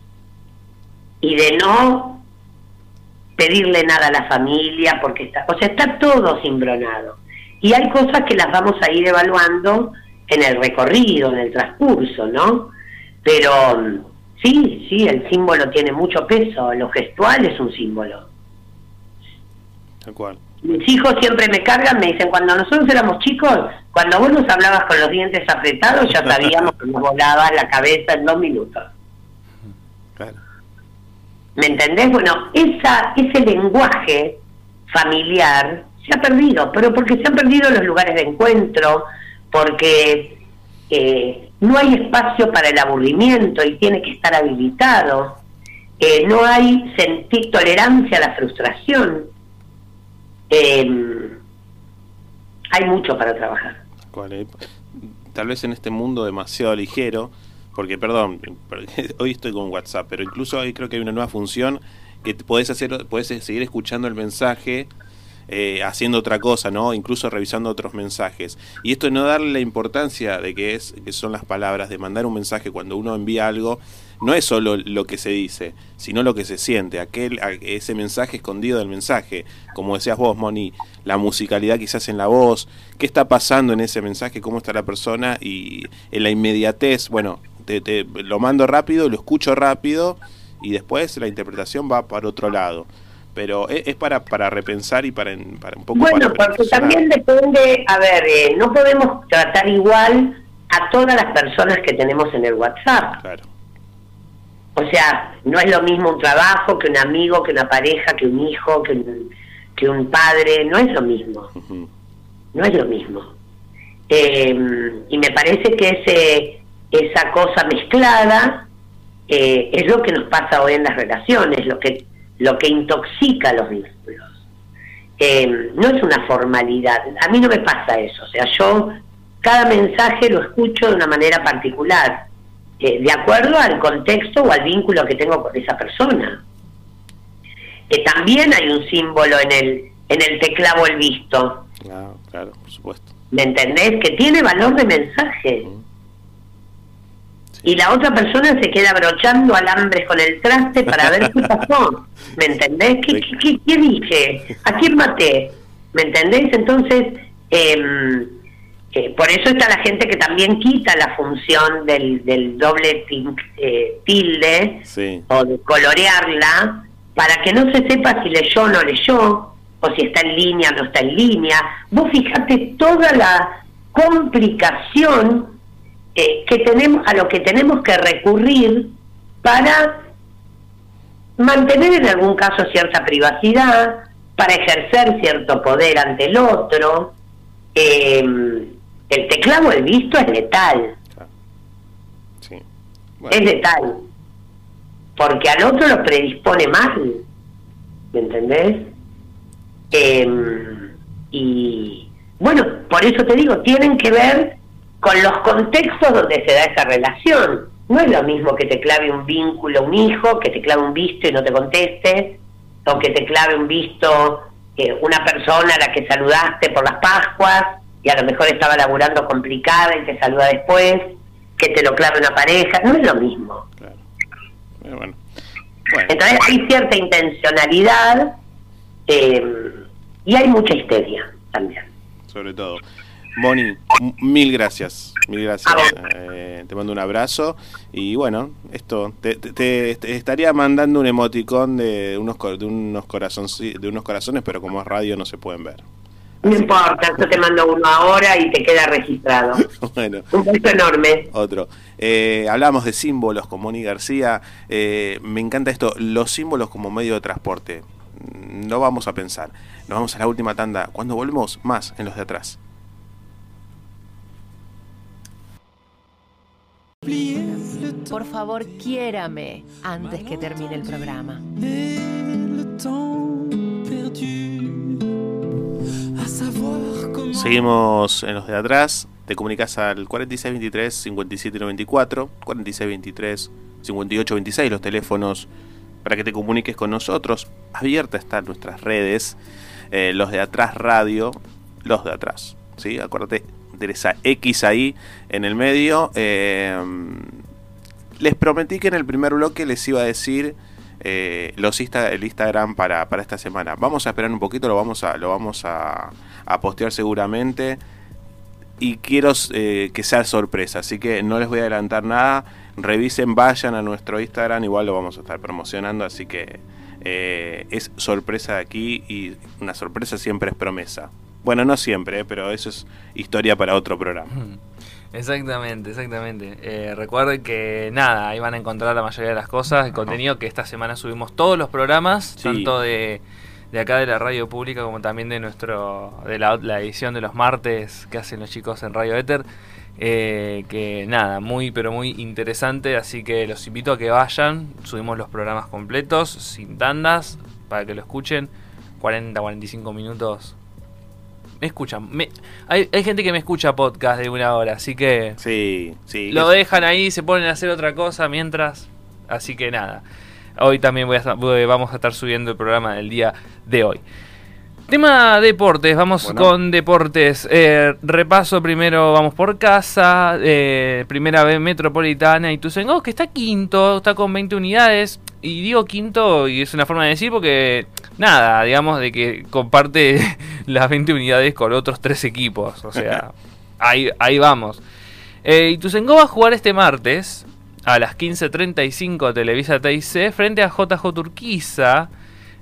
Y de no pedirle nada a la familia, porque está, o sea, está todo cimbronado. Y hay cosas que las vamos a ir evaluando en el recorrido, en el transcurso, ¿no? Pero sí, sí, el símbolo tiene mucho peso, lo gestual es un símbolo. Tal cual. Mis hijos siempre me cargan, me dicen, cuando nosotros éramos chicos, cuando vos nos hablabas con los dientes apretados, ya sabíamos que nos volaba la cabeza en dos minutos. Claro. ¿Me entendés? Bueno, esa, ese lenguaje familiar se ha perdido, pero porque se han perdido los lugares de encuentro, porque eh, no hay espacio para el aburrimiento y tiene que estar habilitado, eh, no hay sentir tolerancia a la frustración eh, hay mucho para trabajar. Tal vez en este mundo demasiado ligero, porque perdón, hoy estoy con WhatsApp, pero incluso hoy creo que hay una nueva función que podés hacer, podés seguir escuchando el mensaje eh, haciendo otra cosa, ¿no? Incluso revisando otros mensajes. Y esto no darle la importancia de que, es, que son las palabras, de mandar un mensaje cuando uno envía algo, no es solo lo que se dice, sino lo que se siente, aquel, ese mensaje escondido del mensaje, como decías vos, Moni, la musicalidad quizás en la voz, qué está pasando en ese mensaje, cómo está la persona y en la inmediatez, bueno, te, lo mando rápido, lo escucho rápido y después la interpretación va para otro lado pero es, para, para repensar y para, para un poco... Bueno, porque también depende, a ver, eh, no podemos tratar igual a todas las personas que tenemos en el WhatsApp. Claro. O sea, no es lo mismo un trabajo que un amigo, que una pareja, que un hijo, que un, que un padre, no es lo mismo. No es lo mismo. Eh, y me parece que ese, esa cosa mezclada eh, es lo que nos pasa hoy en las relaciones, lo que lo que intoxica los vínculos. Eh, no es una formalidad, a mí no me pasa eso, o sea, yo cada mensaje lo escucho de una manera particular, eh, de acuerdo al contexto o al vínculo que tengo con esa persona. También hay un símbolo en el, en el teclado el visto. Claro, claro, por supuesto. ¿Me entendés? Que tiene valor de mensaje. Y la otra persona se queda brochando alambres con el traste para ver qué pasó. ¿Me entendés? ¿Qué, qué, qué, dije? ¿A quién maté? ¿Me entendés? Entonces, eh, eh, por eso está la gente que también quita la función del, del doble eh, tilde o de colorearla para que no se sepa si leyó o no leyó, o si está en línea o no está en línea. Vos fijate toda la complicación eh, que tenemos, a lo que tenemos que recurrir para mantener en algún caso cierta privacidad, para ejercer cierto poder ante el otro. Eh, el teclado el visto es letal. Es letal. Porque al otro lo predispone mal. ¿Me entendés? Em, y bueno, por eso te digo, tienen que ver con los contextos donde se da esa relación. No es lo mismo que te clave un vínculo un hijo, que te clave un visto y no te conteste, o que te clave un visto eh, una persona a la que saludaste por las Pascuas y a lo mejor estaba laburando complicada y te saluda después, que te lo clave una pareja, no es lo mismo. Entonces hay cierta intencionalidad eh, y hay mucha histeria también. Sobre todo. Moni, mil gracias, mil gracias. Eh, te mando un abrazo y bueno, esto te, estaría mandando un emoticón de unos de unos corazones, de unos corazones, pero como es radio no se pueden ver. No importa, yo te mando uno ahora y te queda registrado. bueno. Un beso enorme. Otro. Eh, hablamos de símbolos con Moni García. Eh, me encanta esto, los símbolos como medio de transporte. No vamos a pensar. Nos vamos a la última tanda. Cuando volvemos, más en los de atrás. Por favor, quiérame antes que termine el programa. Seguimos en los de atrás. Te comunicas al 4623 5794, 4623 5826, los teléfonos para que te comuniques con nosotros. Abierta están nuestras redes, eh, los de atrás radio, los de atrás. ¿sí? Acuérdate esa X ahí en el medio. Eh, les prometí que en el primer bloque les iba a decir eh, los el Instagram para, para, esta semana. Vamos a esperar un poquito, lo vamos a, lo vamos a, postear seguramente. Y quiero eh, que sea sorpresa, así que no les voy a adelantar nada. Revisen, vayan a nuestro Instagram, igual lo vamos a estar promocionando, así que eh, es sorpresa aquí y una sorpresa siempre es promesa. Bueno, no siempre, pero eso es historia para otro programa. Exactamente, exactamente. Eh, recuerden que nada, ahí van a encontrar la mayoría de las cosas, el contenido que esta semana subimos todos los programas, tanto de, de, acá de la radio pública como también de nuestro de la, edición de los martes que hacen los chicos en Radio Ether. Eh, que nada, muy pero muy interesante, así que los invito a que vayan, subimos los programas completos, sin tandas, para que lo escuchen, 40, 45 minutos me escuchan. Me, hay, hay, gente que me escucha podcast de una hora, así que. Sí, sí. Lo dejan ahí, se ponen a hacer otra cosa mientras. Así que nada. Hoy también voy a, vamos a estar subiendo el programa del día de hoy. Tema deportes, vamos con deportes. Eh, repaso primero, vamos por casa. Eh, primera vez metropolitana y Tusengo, que está quinto, está con 20 unidades. Y digo quinto, y es una forma de decir porque, nada, digamos, de que comparte las 20 unidades con otros tres equipos. O sea, ahí, ahí vamos. Eh, Ituzaingó va a jugar este martes a las 15.35 Televisa TIC frente a JJ Turquiza.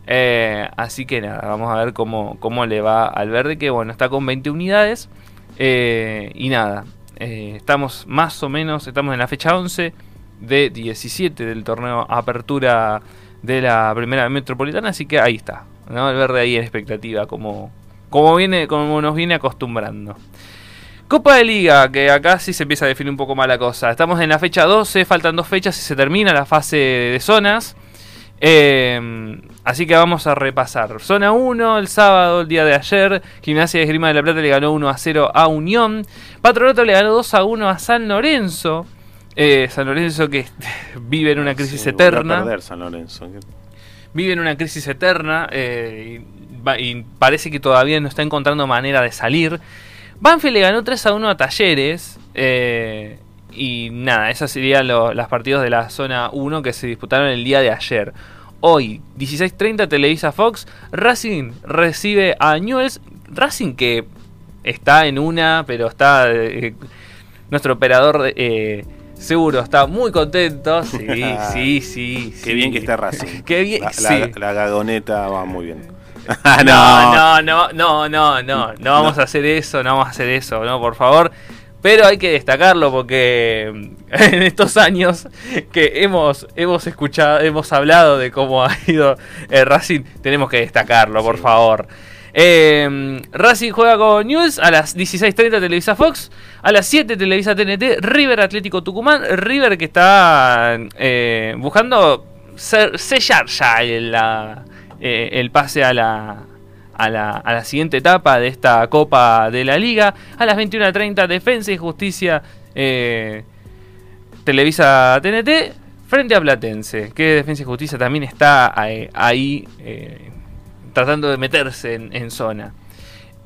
Eh, así que nada, vamos a ver cómo, cómo le va al verde, que bueno, está con 20 unidades. Eh, y nada, eh, estamos más o menos, estamos en la fecha 11 de 17 del torneo Apertura de la Primera Metropolitana, así que ahí está, ¿no? El verde ahí en expectativa, como, como, viene, como nos viene acostumbrando. Copa de Liga, que acá sí se empieza a definir un poco más la cosa. Estamos en la fecha 12, faltan dos fechas y se termina la fase de zonas. Eh, así que vamos a repasar. Zona 1, el sábado, el día de ayer, Gimnasia de Esgrima de la Plata le ganó 1 a 0 a Unión. Patronato le ganó 2 a 1 a San Lorenzo. Eh, San Lorenzo que vive en una crisis eterna. San Lorenzo. Vive en una crisis eterna eh, y, parece que todavía no está encontrando manera de salir. Banfield le ganó 3 a 1 a Talleres. Eh, y nada, esas serían los partidos de la zona 1 que se disputaron el día de ayer. Hoy, 16.30 Televisa Fox, Racing recibe a Newells. Racing que está en una, pero está... Eh, nuestro operador eh, seguro está muy contento. Sí, sí, sí. Qué bien que está Racing. Qué bien, la, sí. la, gagoneta va muy bien. no, no, no, no, no, no, no vamos a hacer eso, no vamos a hacer eso, no, por favor. Pero hay que destacarlo porque en estos años que hemos, hemos escuchado, hemos hablado de cómo ha ido el Racing, tenemos que destacarlo, por favor. Eh, Racing juega con News a las 16.30 Televisa Fox, a las 7 Televisa TNT, River Atlético Tucumán, River que está eh, buscando sellar ya el, eh, el pase a la, a la, a la, siguiente etapa de esta Copa de la Liga. A las 21.30 Defensa y Justicia eh, Televisa TNT frente a Platense, que Defensa y Justicia también está ahí tratando de meterse en, zona.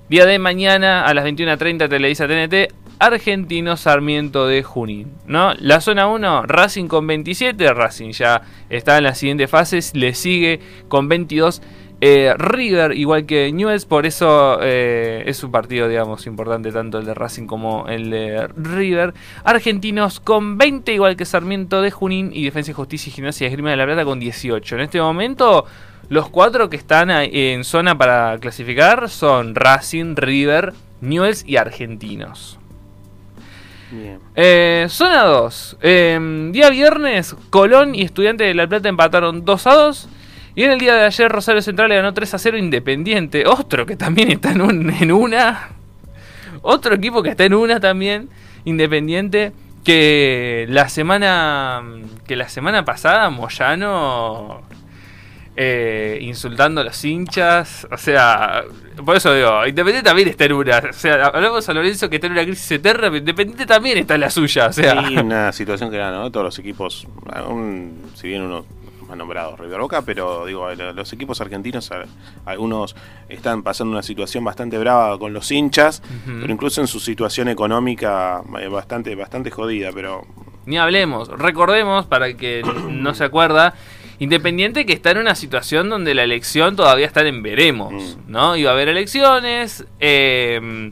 Día de mañana a las 21.30 Televisa TNT, Argentino Sarmiento de Junín. ¿no? La zona 1, Racing con 27, Racing ya está en las siguientes fases, le sigue con 22. Eh, River, igual que Newells, por eso eh, es un partido, digamos, importante tanto el de Racing como el de River. Argentinos con 20, igual que Sarmiento de Junín y Defensa Justicia y Gimnasia y Esgrima de la Plata con 18. En este momento los cuatro que están en zona para clasificar son Racing, River, Newells y Argentinos. Eh, zona 2. Em, día viernes, Colón y Estudiantes de La Plata empataron 2 a 2. Y en el día de ayer, Rosario Central le ganó 3 a 0 Independiente. Otro que también está en, en una. Otro equipo que está en una también. Independiente. Que la semana. Que la semana pasada Moyano eh, insultando a los hinchas. O sea, por eso digo, Independiente también está en una. O sea, hablamos a Lorenzo que está en una crisis eterna, pero Independiente también está en la suya. O sea. una situación que era, ¿no? Todos los equipos, si bien uno más nombrado River Boca, pero digo, los equipos argentinos, algunos están pasando una situación bastante brava con los hinchas, pero incluso en su situación económica eh, bastante, bastante jodida, pero... Ni hablemos, recordemos, para que no se acuerda, Independiente que está en una situación donde la elección todavía está en veremos, mm. ¿no? Iba a haber elecciones, em,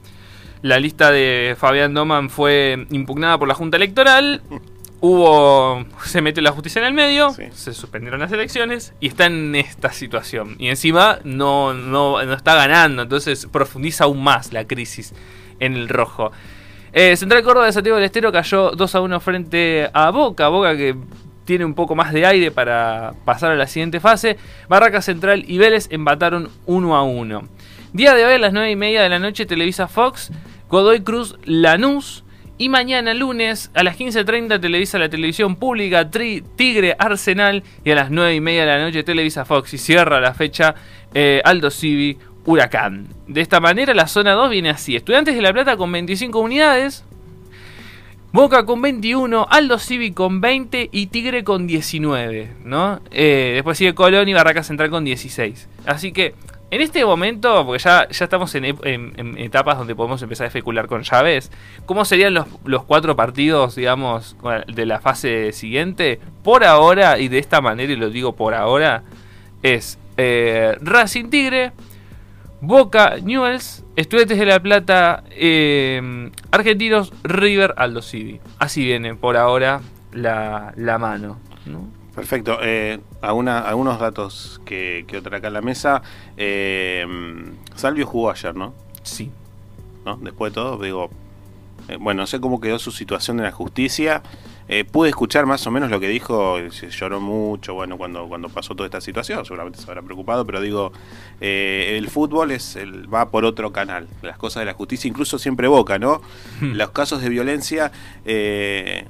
la lista de Fabián Doman fue impugnada por la Junta Electoral, hubo, se mete la justicia en el medio, se suspendieron las elecciones y está en esta situación. Y encima no, no, está ganando, entonces profundiza aún más la crisis en el rojo. Eh, Central Córdoba de Santiago del Estero cayó 2 a 1 frente a Boca. Boca que tiene un poco más de aire para pasar a la siguiente fase. Barraca Central y Vélez empataron 1 a 1. Día de hoy a las 9 y media de la noche Televisa Fox, Godoy Cruz Lanús. Y mañana lunes a las 15.30 Televisa la televisión pública Tigre Arsenal. Y a las 9 y media de la noche Televisa Fox. Y cierra la fecha eh, Aldo Civi Huracán. De esta manera la zona 2 viene así. Estudiantes de La Plata con 25 unidades. Boca con 21, Aldo Civi con 20 y Tigre con 19, ¿no? Eh, después sigue Colón y Barraca Central con 16. Así que en este momento, porque ya, ya estamos en, etapas donde podemos empezar a especular con llaves, ¿cómo serían los, cuatro partidos, digamos, de la fase siguiente? Por ahora, y de esta manera, y lo digo por ahora, es eh, Racing Tigre, Boca, Newells, Estudiantes de La Plata, eh, Argentinos, River, Aldo Civi. Así viene por ahora la, mano. Perfecto. Eh, algunos datos que, que otra acá en la mesa. Eh, Salvio jugó ayer, ¿no? Sí. ¿No? Después de todo, digo, eh, bueno, no sé cómo quedó su situación en la justicia. Eh, pude escuchar más o menos lo que dijo, se lloró mucho, bueno, cuando, cuando pasó toda esta situación, seguramente se habrá preocupado, pero digo, eh, el fútbol es el, va por otro canal, las cosas de la justicia incluso siempre Boca, ¿no? Hmm. Los casos de violencia, ¿qué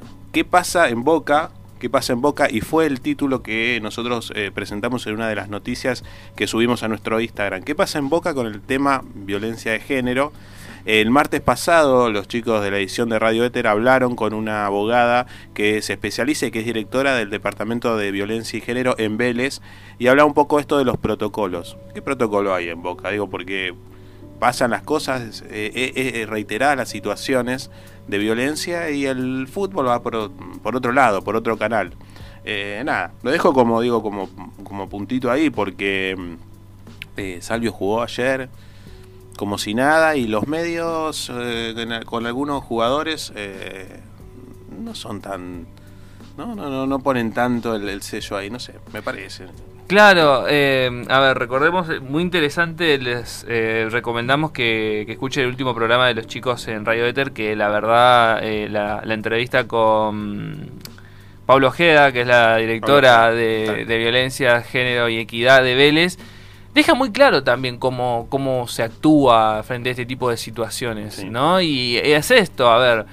pasa en Boca? ¿Qué pasa en Boca? Y fue el título que nosotros presentamos en una de las noticias que subimos a nuestro Instagram. ¿Qué pasa en Boca con el tema violencia de género? El martes pasado los chicos de la edición de Radio Éter hablaron con una abogada que se especializa y que es directora del Departamento de Violencia y Género en Vélez y habla un poco esto de los protocolos. ¿Qué protocolo hay en Boca? Digo, porque pasan las cosas, eh, reiteradas las situaciones de violencia y el fútbol va por, otro lado, por otro canal. nada, lo dejo como digo, como, como puntito ahí, porque Salvio jugó ayer como si nada y los medios con algunos jugadores no son tan no no no, no ponen tanto el, sello ahí no sé me parece. Claro, eh, a ver, recordemos, muy interesante, les eh, recomendamos que, que, escuchen el último programa de los chicos en Radio Ether, que la verdad, eh, la, entrevista con Pablo Ojeda, que es la directora de, Violencia, Género y Equidad de Vélez, deja muy claro también cómo, cómo se actúa frente a este tipo de situaciones, ¿no? Y es esto, a ver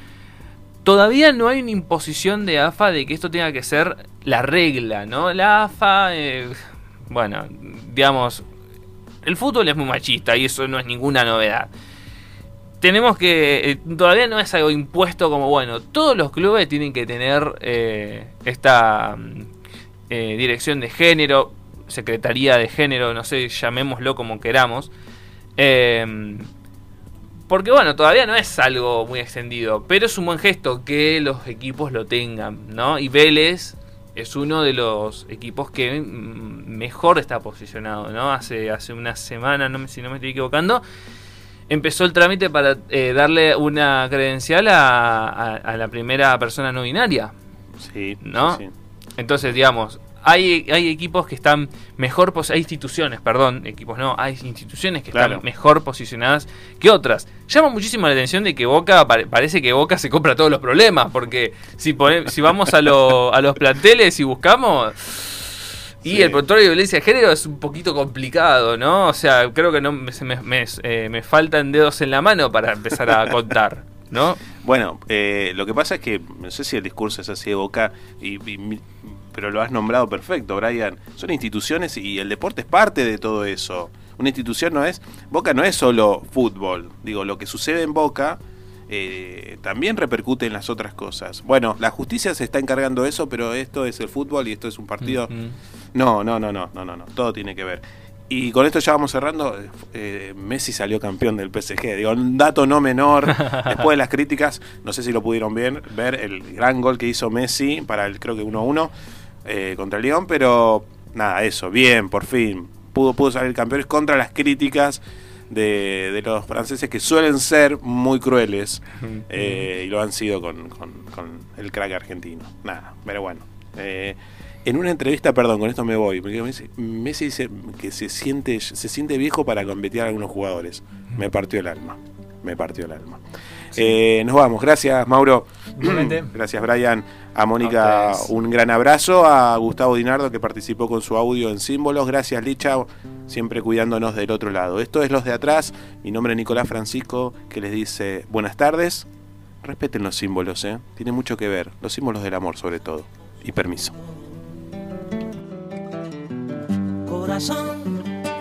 todavía no hay una imposición de AFA de que esto tenga que ser la regla, ¿no? La AFA, eh, bueno, digamos, el fútbol es muy machista y eso no es ninguna novedad. Tenemos que, eh, todavía no es algo impuesto como, bueno, todos los clubes tienen que tener eh, esta dirección de género, secretaría de género, no sé, llamémoslo como queramos. Porque bueno, todavía no es algo muy extendido, pero es un buen gesto que los equipos lo tengan, ¿no? Y Vélez es uno de los equipos que mejor está posicionado, ¿no? Hace, hace una semana, no me, si no me estoy equivocando, empezó el trámite para eh, darle una credencial a, la primera persona no binaria. Sí, ¿no? Sí. Entonces, digamos, hay, hay equipos que están mejor, hay instituciones, perdón, equipos no, hay instituciones que están mejor posicionadas que otras. Llama muchísimo la atención de que Boca, parece que Boca se compra todos los problemas, porque si, si vamos a, a los planteles y buscamos... Y el protocolo de violencia de género es un poquito complicado, ¿no? O sea, creo que no me, me, eh, me faltan dedos en la mano para empezar a contar, ¿no? Bueno, eh, lo que pasa es que, no sé si el discurso es así de Boca, y pero lo has nombrado perfecto, Brian. Son instituciones y el deporte es parte de todo eso. Una institución no es, Boca no es solo fútbol. Digo, lo que sucede en Boca eh, también repercute en las otras cosas. Bueno, la justicia se está encargando de eso, pero esto es el fútbol y esto es un partido. No, no, no, no, no, no, no, todo tiene que ver. Y con esto ya vamos cerrando. Eh, Messi salió campeón del PSG. Digo, un dato no menor. Después de las críticas, no sé si lo pudieron ver, ver el gran gol que hizo Messi para el creo que 1-1 eh, contra el León, pero nada, eso, bien, por fin. Pudo, pudo salir campeones contra las críticas de, los franceses que suelen ser muy crueles eh, y lo han sido con, el crack argentino. Nada, pero bueno. Eh, en una entrevista, perdón, con esto me voy, porque Messi dice que se siente, se siente viejo para competir a algunos jugadores. Me partió el alma. Me partió el alma. Nos vamos. Gracias, Mauro. Gracias, Brian. A Mónica, un gran abrazo. A Gustavo Dinardo, que participó con su audio en símbolos. Gracias, Licha, siempre cuidándonos del otro lado. Esto es Los de Atrás. Mi nombre es Nicolás Francisco, que les dice buenas tardes. Respeten los símbolos, ¿eh? Tiene mucho que ver. Los símbolos del amor, sobre todo. Y permiso. Corazón